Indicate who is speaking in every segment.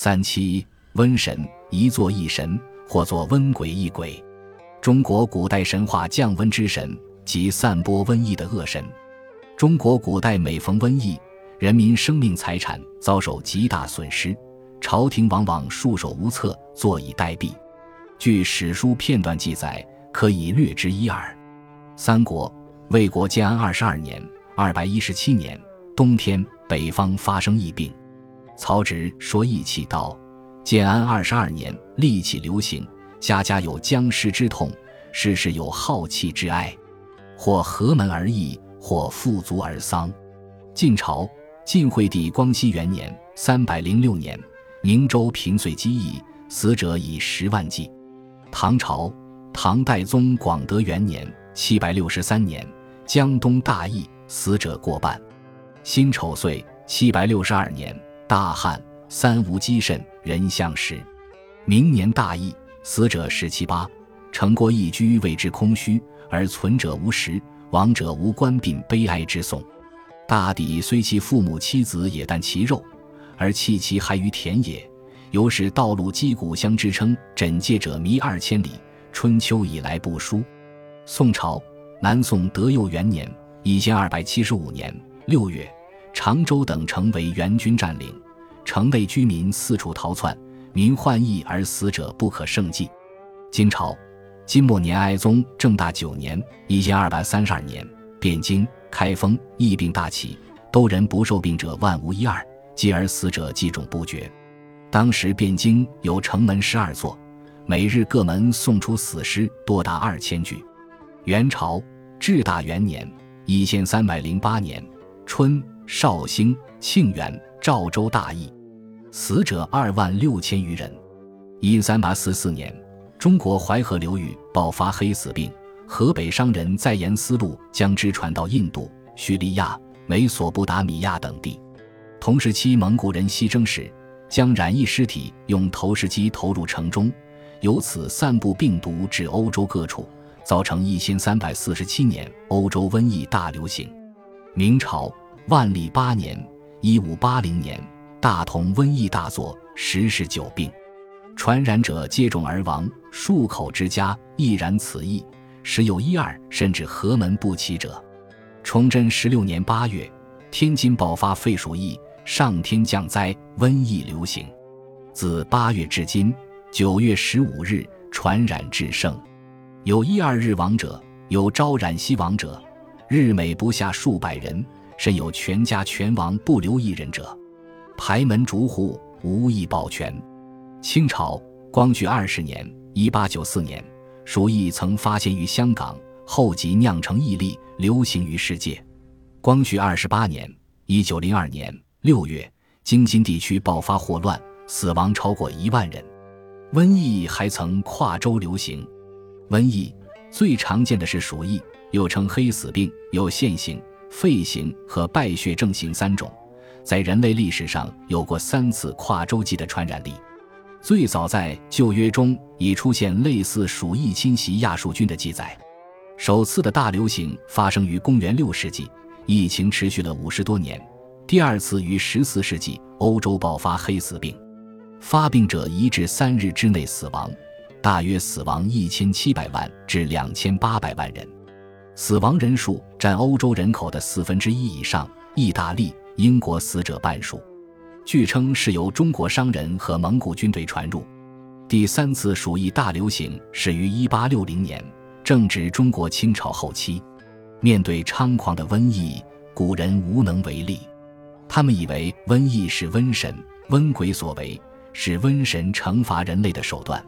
Speaker 1: 三七瘟神，一作一神，或作瘟鬼一鬼。中国古代神话降温之神，即散播瘟疫的恶神。中国古代每逢瘟疫，人民生命财产遭受极大损失，朝廷往往束手无策，坐以待毙。据史书片段记载，可以略知一二。三国魏国建安二十二年（二百一十七年）冬天，北方发生疫病。曹植说：“义气道，建安二十二年，戾气流行，家家有僵尸之痛，事事有好气之哀，或合门而异，或富足而丧。”晋朝晋惠帝光熙元年（三百零六年），宁州平遂饥疫，死者以十万计。唐朝唐代宗广德元年。七百六十三年，江东大疫，死者过半。辛丑岁，七百六十二年，大旱，三无积甚，人相食。明年大疫，死者十七八。城郭一居，谓之空虚，而存者无食，亡者无官殡，悲哀之颂。大抵虽其父母妻子也但其肉，而弃其骸于田野。由是道路击鼓相之称，枕藉者迷二千里。春秋以来不书。宋朝南宋德佑元年（一千二百七十五年）六月，常州等城为元军占领，城内居民四处逃窜，民患疫而死者不可胜计。金朝金末年哀宗正大九年（一千二百三十二年）汴京、开封疫病大起，都人不受病者万无一二，继而死者积种不绝。当时汴京有城门十二座，每日各门送出死尸多达二千具。元朝至大元年（一千三百零八年）春，绍兴、庆元、赵州大邑，死者二万六千余人。一三八四四年，中国淮河流域爆发黑死病，河北商人在沿丝路将之传到印度、叙利亚、美索不达米亚等地。同时期，蒙古人西征时，将染疫尸体用投石机投入城中，由此散布病毒至欧洲各处。造成一千三百四十七年欧洲瘟疫大流行。明朝万历八年（一五八零年），大同瘟疫大作，十室九病，传染者接踵而亡，数口之家亦然此疫，时有一二甚至阖门不齐者。崇祯十六年八月，天津爆发肺鼠疫，上天降灾，瘟疫流行。自八月至今，九月十五日传染至盛。有一二日亡者，有朝染夕亡者，日每不下数百人，甚有全家全亡不留一人者。排门逐户，无一保全。清朝光绪二十年（一八九四年），鼠疫曾发现于香港，后即酿成疫例，流行于世界。光绪二十八年（一九零二年）六月，京津地区爆发霍乱，死亡超过一万人。瘟疫还曾跨州流行。瘟疫最常见的是鼠疫，又称黑死病，有腺形、肺型和败血症型三种，在人类历史上有过三次跨洲际的传染力。最早在旧约中已出现类似鼠疫侵袭亚述军的记载。首次的大流行发生于公元六世纪，疫情持续了五十多年。第二次于十四世纪欧洲爆发黑死病，发病者一至三日之内死亡。大约死亡一千七百万至两千八百万人，死亡人数占欧洲人口的四分之一以上。意大利、英国死者半数，据称是由中国商人和蒙古军队传入。第三次鼠疫大流行始于一八六零年，正值中国清朝后期。面对猖狂的瘟疫，古人无能为力，他们以为瘟疫是瘟神、瘟鬼所为，是瘟神惩罚人类的手段。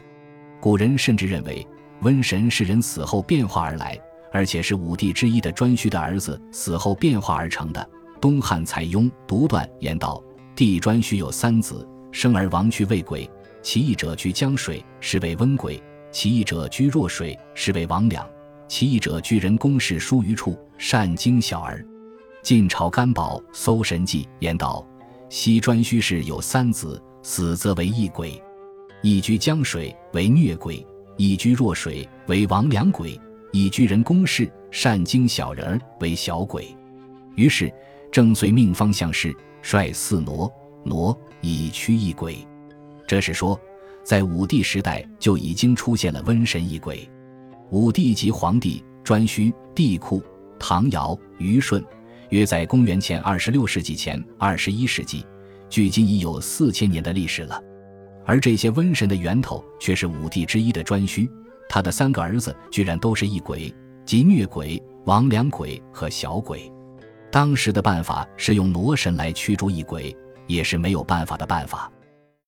Speaker 1: 古人甚至认为，瘟神是人死后变化而来，而且是武帝之一的颛顼的儿子死后变化而成的。东汉蔡邕独断言道：“帝颛顼有三子，生而亡去为鬼，其一者居江水，是为温鬼；其一者居弱水，是为魍魉；其一者居人工事疏于处，善惊小儿。”晋朝干宝《搜神记》言道：“昔颛顼氏有三子，死则为异鬼。”一居江水为虐鬼，一居弱水为亡良鬼，以居人工事善惊小人儿为小鬼。于是正遂命方向事，率四挪挪以驱异鬼。这是说，在武帝时代就已经出现了瘟神异鬼。武帝即皇帝颛顼、帝喾、唐尧、虞舜，约在公元前二十六世纪前二十一世纪，距今已有四千年的历史了。而这些瘟神的源头却是武帝之一的颛顼，他的三个儿子居然都是异鬼，即虐鬼、魍魉鬼和小鬼。当时的办法是用罗神来驱逐异鬼，也是没有办法的办法。